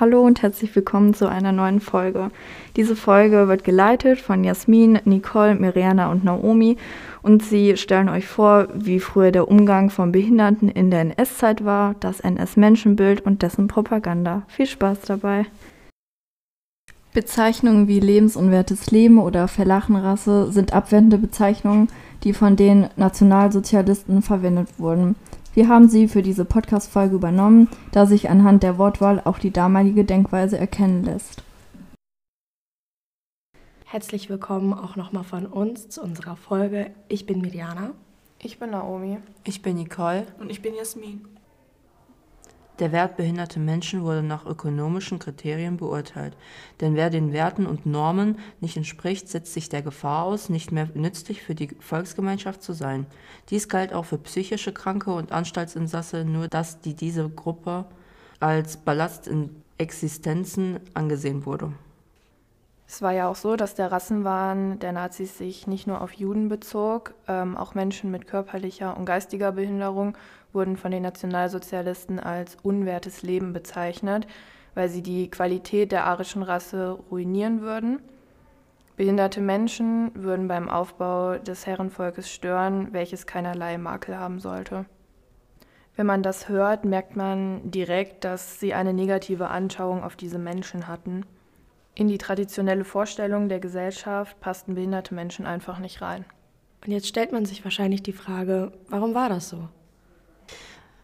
Hallo und herzlich willkommen zu einer neuen Folge. Diese Folge wird geleitet von Jasmin, Nicole, Miriana und Naomi und sie stellen euch vor, wie früher der Umgang von Behinderten in der NS-Zeit war, das NS-Menschenbild und dessen Propaganda. Viel Spaß dabei. Bezeichnungen wie lebensunwertes Leben oder Verlachenrasse sind abwertende Bezeichnungen, die von den Nationalsozialisten verwendet wurden. Wir haben sie für diese Podcast-Folge übernommen, da sich anhand der Wortwahl auch die damalige Denkweise erkennen lässt. Herzlich willkommen auch nochmal von uns zu unserer Folge. Ich bin Miriana. Ich bin Naomi. Ich bin Nicole. Und ich bin Jasmin. Der Wert behinderter Menschen wurde nach ökonomischen Kriterien beurteilt. Denn wer den Werten und Normen nicht entspricht, setzt sich der Gefahr aus, nicht mehr nützlich für die Volksgemeinschaft zu sein. Dies galt auch für psychische Kranke und Anstaltsinsasse, nur dass die diese Gruppe als Ballast in Existenzen angesehen wurde. Es war ja auch so, dass der Rassenwahn der Nazis sich nicht nur auf Juden bezog, ähm, auch Menschen mit körperlicher und geistiger Behinderung wurden von den Nationalsozialisten als unwertes Leben bezeichnet, weil sie die Qualität der arischen Rasse ruinieren würden. Behinderte Menschen würden beim Aufbau des Herrenvolkes stören, welches keinerlei Makel haben sollte. Wenn man das hört, merkt man direkt, dass sie eine negative Anschauung auf diese Menschen hatten. In die traditionelle Vorstellung der Gesellschaft passten behinderte Menschen einfach nicht rein. Und jetzt stellt man sich wahrscheinlich die Frage, warum war das so?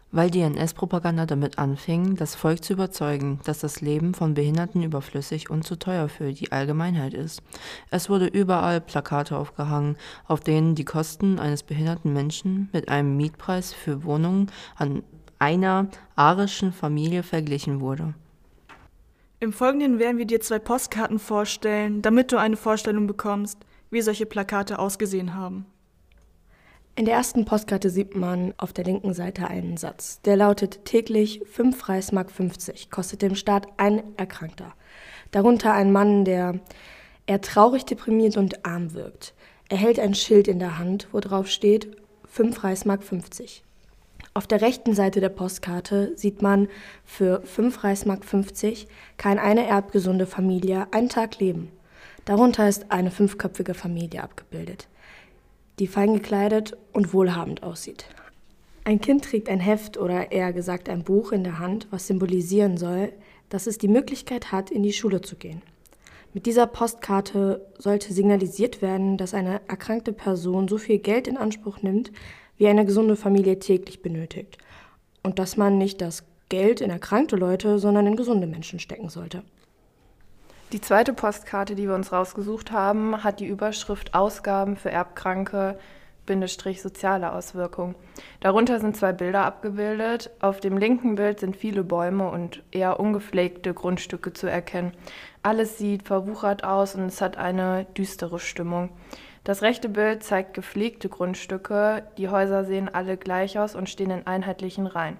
weil die NS-Propaganda damit anfing, das Volk zu überzeugen, dass das Leben von Behinderten überflüssig und zu teuer für die Allgemeinheit ist. Es wurde überall Plakate aufgehangen, auf denen die Kosten eines behinderten Menschen mit einem Mietpreis für Wohnungen an einer arischen Familie verglichen wurde. Im Folgenden werden wir dir zwei Postkarten vorstellen, damit du eine Vorstellung bekommst, wie solche Plakate ausgesehen haben. In der ersten Postkarte sieht man auf der linken Seite einen Satz. Der lautet täglich 5 Reismark 50, kostet dem Staat ein Erkrankter. Darunter ein Mann, der eher traurig, deprimiert und arm wirkt. Er hält ein Schild in der Hand, wo drauf steht 5 Reismark 50. Auf der rechten Seite der Postkarte sieht man für 5 Reismark 50 kann eine erbgesunde Familie einen Tag leben. Darunter ist eine fünfköpfige Familie abgebildet die fein gekleidet und wohlhabend aussieht. Ein Kind trägt ein Heft oder eher gesagt ein Buch in der Hand, was symbolisieren soll, dass es die Möglichkeit hat, in die Schule zu gehen. Mit dieser Postkarte sollte signalisiert werden, dass eine erkrankte Person so viel Geld in Anspruch nimmt, wie eine gesunde Familie täglich benötigt. Und dass man nicht das Geld in erkrankte Leute, sondern in gesunde Menschen stecken sollte. Die zweite Postkarte, die wir uns rausgesucht haben, hat die Überschrift Ausgaben für Erbkranke soziale Auswirkungen. Darunter sind zwei Bilder abgebildet. Auf dem linken Bild sind viele Bäume und eher ungepflegte Grundstücke zu erkennen. Alles sieht verwuchert aus und es hat eine düstere Stimmung. Das rechte Bild zeigt gepflegte Grundstücke. Die Häuser sehen alle gleich aus und stehen in einheitlichen Reihen.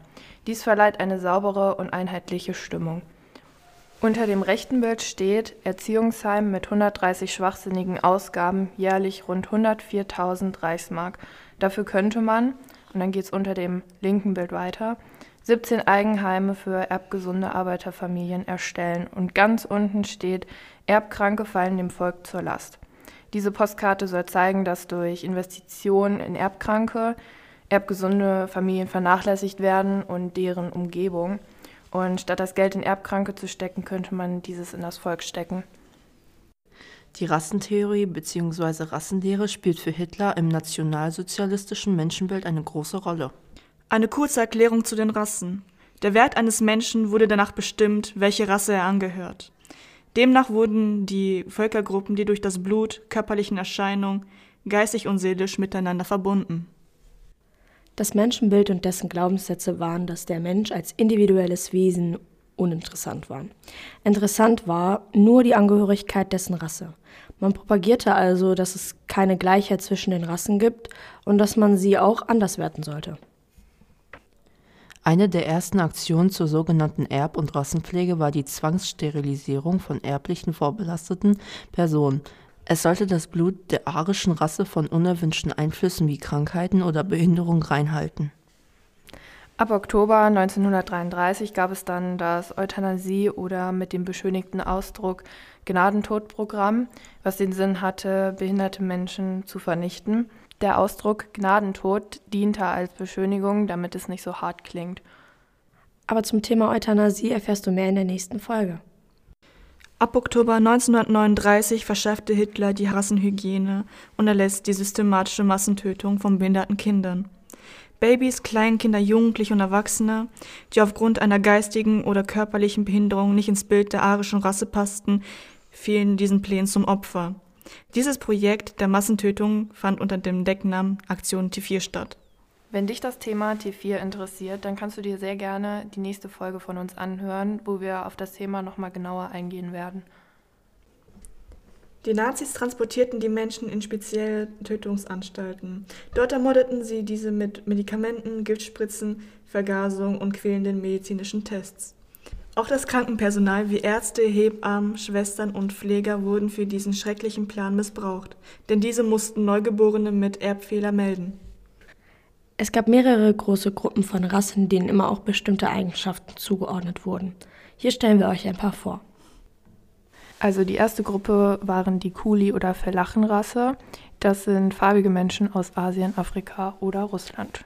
Dies verleiht eine saubere und einheitliche Stimmung. Unter dem rechten Bild steht Erziehungsheim mit 130 schwachsinnigen Ausgaben, jährlich rund 104.000 Reichsmark. Dafür könnte man, und dann geht es unter dem linken Bild weiter, 17 Eigenheime für erbgesunde Arbeiterfamilien erstellen. Und ganz unten steht, Erbkranke fallen dem Volk zur Last. Diese Postkarte soll zeigen, dass durch Investitionen in Erbkranke erbgesunde Familien vernachlässigt werden und deren Umgebung. Und statt das Geld in Erbkranke zu stecken, könnte man dieses in das Volk stecken. Die Rassentheorie bzw. Rassenlehre spielt für Hitler im nationalsozialistischen Menschenbild eine große Rolle. Eine kurze Erklärung zu den Rassen. Der Wert eines Menschen wurde danach bestimmt, welche Rasse er angehört. Demnach wurden die Völkergruppen, die durch das Blut, körperlichen Erscheinungen, geistig und seelisch miteinander verbunden. Das Menschenbild und dessen Glaubenssätze waren, dass der Mensch als individuelles Wesen uninteressant war. Interessant war nur die Angehörigkeit dessen Rasse. Man propagierte also, dass es keine Gleichheit zwischen den Rassen gibt und dass man sie auch anders werten sollte. Eine der ersten Aktionen zur sogenannten Erb- und Rassenpflege war die Zwangssterilisierung von erblichen vorbelasteten Personen. Es sollte das Blut der arischen Rasse von unerwünschten Einflüssen wie Krankheiten oder Behinderung reinhalten. Ab Oktober 1933 gab es dann das Euthanasie oder mit dem beschönigten Ausdruck Gnadentodprogramm, was den Sinn hatte, behinderte Menschen zu vernichten. Der Ausdruck Gnadentod diente als Beschönigung, damit es nicht so hart klingt. Aber zum Thema Euthanasie erfährst du mehr in der nächsten Folge. Ab Oktober 1939 verschärfte Hitler die Rassenhygiene und erlässt die systematische Massentötung von behinderten Kindern. Babys, Kleinkinder, Jugendliche und Erwachsene, die aufgrund einer geistigen oder körperlichen Behinderung nicht ins Bild der arischen Rasse passten, fielen diesen Plänen zum Opfer. Dieses Projekt der Massentötung fand unter dem Decknamen Aktion T4 statt. Wenn dich das Thema T4 interessiert, dann kannst du dir sehr gerne die nächste Folge von uns anhören, wo wir auf das Thema nochmal genauer eingehen werden. Die Nazis transportierten die Menschen in spezielle Tötungsanstalten. Dort ermordeten sie diese mit Medikamenten, Giftspritzen, Vergasung und quälenden medizinischen Tests. Auch das Krankenpersonal wie Ärzte, Hebammen, Schwestern und Pfleger wurden für diesen schrecklichen Plan missbraucht, denn diese mussten Neugeborene mit Erbfehler melden. Es gab mehrere große Gruppen von Rassen, denen immer auch bestimmte Eigenschaften zugeordnet wurden. Hier stellen wir euch ein paar vor. Also die erste Gruppe waren die Kuli- oder Felachenrasse. Das sind farbige Menschen aus Asien, Afrika oder Russland.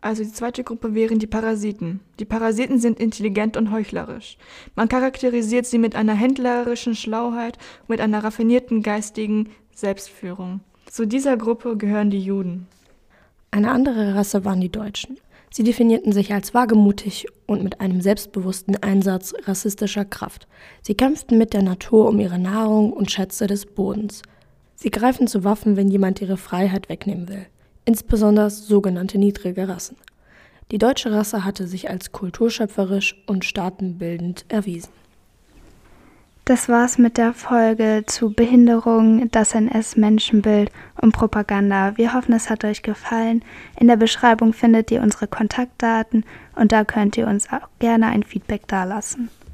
Also die zweite Gruppe wären die Parasiten. Die Parasiten sind intelligent und heuchlerisch. Man charakterisiert sie mit einer händlerischen Schlauheit und mit einer raffinierten geistigen Selbstführung. Zu dieser Gruppe gehören die Juden. Eine andere Rasse waren die Deutschen. Sie definierten sich als wagemutig und mit einem selbstbewussten Einsatz rassistischer Kraft. Sie kämpften mit der Natur um ihre Nahrung und Schätze des Bodens. Sie greifen zu Waffen, wenn jemand ihre Freiheit wegnehmen will. Insbesondere sogenannte niedrige Rassen. Die deutsche Rasse hatte sich als kulturschöpferisch und staatenbildend erwiesen. Das war's mit der Folge zu Behinderung, das NS-Menschenbild und Propaganda. Wir hoffen, es hat euch gefallen. In der Beschreibung findet ihr unsere Kontaktdaten und da könnt ihr uns auch gerne ein Feedback dalassen.